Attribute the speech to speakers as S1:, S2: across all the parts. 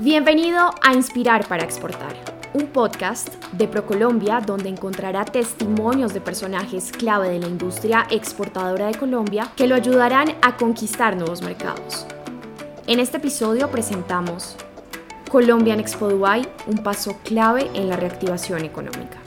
S1: Bienvenido a Inspirar para Exportar, un podcast de ProColombia donde encontrará testimonios de personajes clave de la industria exportadora de Colombia que lo ayudarán a conquistar nuevos mercados. En este episodio presentamos Colombian Expo Dubai, un paso clave en la reactivación económica.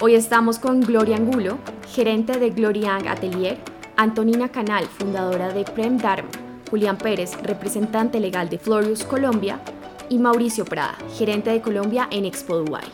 S1: Hoy estamos con Gloria Angulo, gerente de Gloriang Atelier, Antonina Canal, fundadora de Prem Dharma, Julián Pérez, representante legal de Florius Colombia, y Mauricio Prada, gerente de Colombia en Expo Dubai.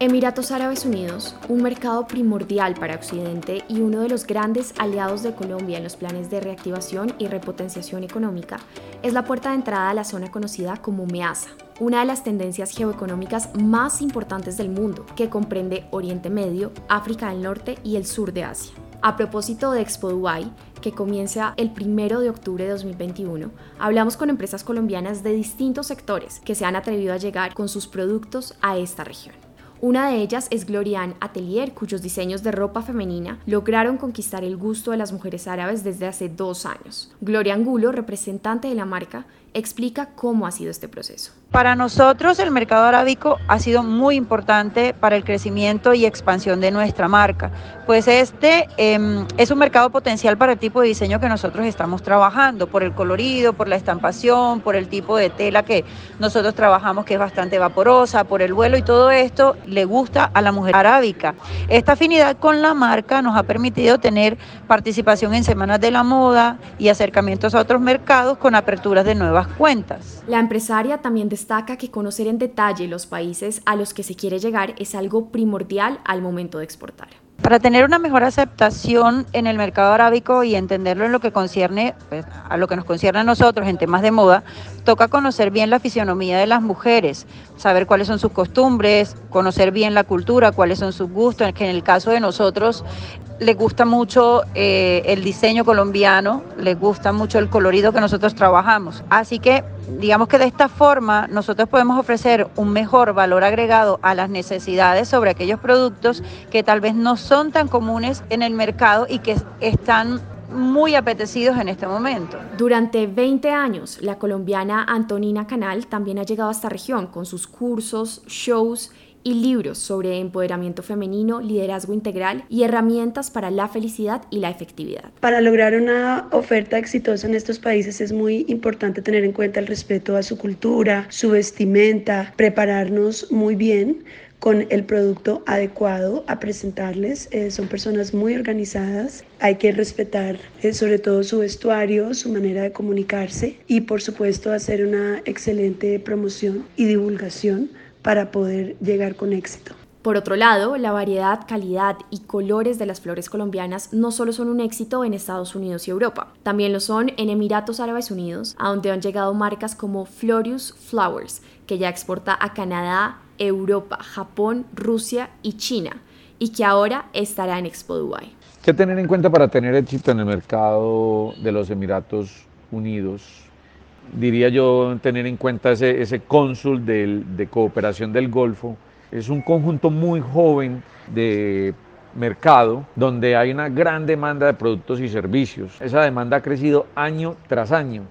S1: Emiratos Árabes Unidos, un mercado primordial para Occidente y uno de los grandes aliados de Colombia en los planes de reactivación y repotenciación económica, es la puerta de entrada a la zona conocida como MEASA, una de las tendencias geoeconómicas más importantes del mundo, que comprende Oriente Medio, África del Norte y el sur de Asia. A propósito de Expo Dubai, que comienza el 1 de octubre de 2021, hablamos con empresas colombianas de distintos sectores que se han atrevido a llegar con sus productos a esta región. Una de ellas es Glorian Atelier, cuyos diseños de ropa femenina lograron conquistar el gusto de las mujeres árabes desde hace dos años. Gloria Angulo, representante de la marca, explica cómo ha sido este proceso.
S2: Para nosotros el mercado arábico ha sido muy importante para el crecimiento y expansión de nuestra marca, pues este em, es un mercado potencial para el tipo de diseño que nosotros estamos trabajando, por el colorido, por la estampación, por el tipo de tela que nosotros trabajamos que es bastante vaporosa, por el vuelo y todo esto le gusta a la mujer arábica. Esta afinidad con la marca nos ha permitido tener participación en semanas de la moda y acercamientos a otros mercados con aperturas de nuevas cuentas.
S1: La empresaria también destaca que conocer en detalle los países a los que se quiere llegar es algo primordial al momento de exportar.
S2: Para tener una mejor aceptación en el mercado arábico y entenderlo en lo que concierne pues, a lo que nos concierne a nosotros en temas de moda, toca conocer bien la fisionomía de las mujeres, saber cuáles son sus costumbres, conocer bien la cultura, cuáles son sus gustos, que en el caso de nosotros les gusta mucho eh, el diseño colombiano, les gusta mucho el colorido que nosotros trabajamos. Así que digamos que de esta forma nosotros podemos ofrecer un mejor valor agregado a las necesidades sobre aquellos productos que tal vez no son tan comunes en el mercado y que están muy apetecidos en este momento.
S1: Durante 20 años, la colombiana Antonina Canal también ha llegado a esta región con sus cursos, shows y libros sobre empoderamiento femenino, liderazgo integral y herramientas para la felicidad y la efectividad.
S3: Para lograr una oferta exitosa en estos países es muy importante tener en cuenta el respeto a su cultura, su vestimenta, prepararnos muy bien con el producto adecuado a presentarles. Eh, son personas muy organizadas, hay que respetar eh, sobre todo su vestuario, su manera de comunicarse y por supuesto hacer una excelente promoción y divulgación para poder llegar con éxito.
S1: Por otro lado, la variedad, calidad y colores de las flores colombianas no solo son un éxito en Estados Unidos y Europa, también lo son en Emiratos Árabes Unidos, a donde han llegado marcas como Florius Flowers, que ya exporta a Canadá, Europa, Japón, Rusia y China, y que ahora estará en Expo Dubai.
S4: ¿Qué tener en cuenta para tener éxito en el mercado de los Emiratos Unidos? diría yo, tener en cuenta ese, ese cónsul de cooperación del Golfo. Es un conjunto muy joven de mercado donde hay una gran demanda de productos y servicios. Esa demanda ha crecido año tras año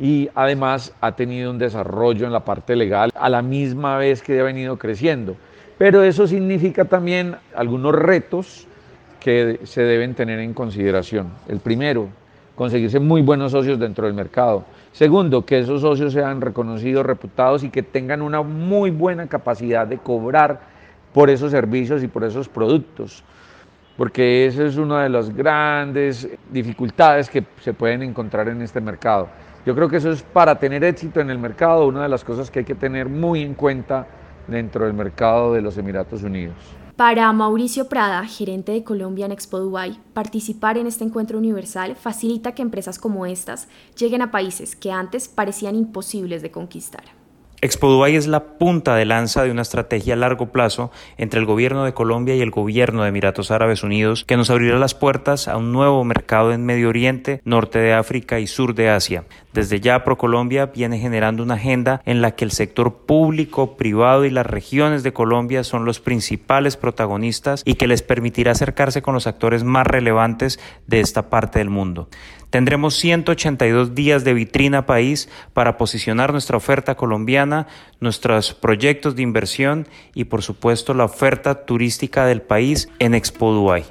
S4: y además ha tenido un desarrollo en la parte legal a la misma vez que ha venido creciendo. Pero eso significa también algunos retos que se deben tener en consideración. El primero, conseguirse muy buenos socios dentro del mercado. Segundo, que esos socios sean reconocidos, reputados y que tengan una muy buena capacidad de cobrar por esos servicios y por esos productos, porque esa es una de las grandes dificultades que se pueden encontrar en este mercado. Yo creo que eso es para tener éxito en el mercado, una de las cosas que hay que tener muy en cuenta dentro del mercado de los Emiratos Unidos.
S1: Para Mauricio Prada, gerente de Colombia en Expo Dubai, participar en este encuentro universal facilita que empresas como estas lleguen a países que antes parecían imposibles de conquistar.
S5: Expo Dubai es la punta de lanza de una estrategia a largo plazo entre el gobierno de Colombia y el gobierno de Emiratos Árabes Unidos que nos abrirá las puertas a un nuevo mercado en Medio Oriente, norte de África y sur de Asia. Desde ya ProColombia viene generando una agenda en la que el sector público, privado y las regiones de Colombia son los principales protagonistas y que les permitirá acercarse con los actores más relevantes de esta parte del mundo. Tendremos 182 días de vitrina país para posicionar nuestra oferta colombiana, nuestros proyectos de inversión y por supuesto la oferta turística del país en Expo Dubai.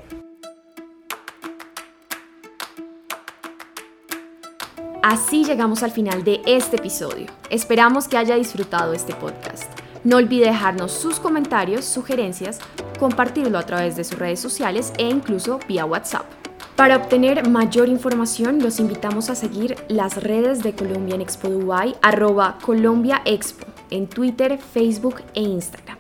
S1: Así llegamos al final de este episodio. Esperamos que haya disfrutado este podcast. No olvide dejarnos sus comentarios, sugerencias, compartirlo a través de sus redes sociales e incluso vía WhatsApp. Para obtener mayor información, los invitamos a seguir las redes de Colombia en Expo Dubai, arroba Colombia Expo, en Twitter, Facebook e Instagram.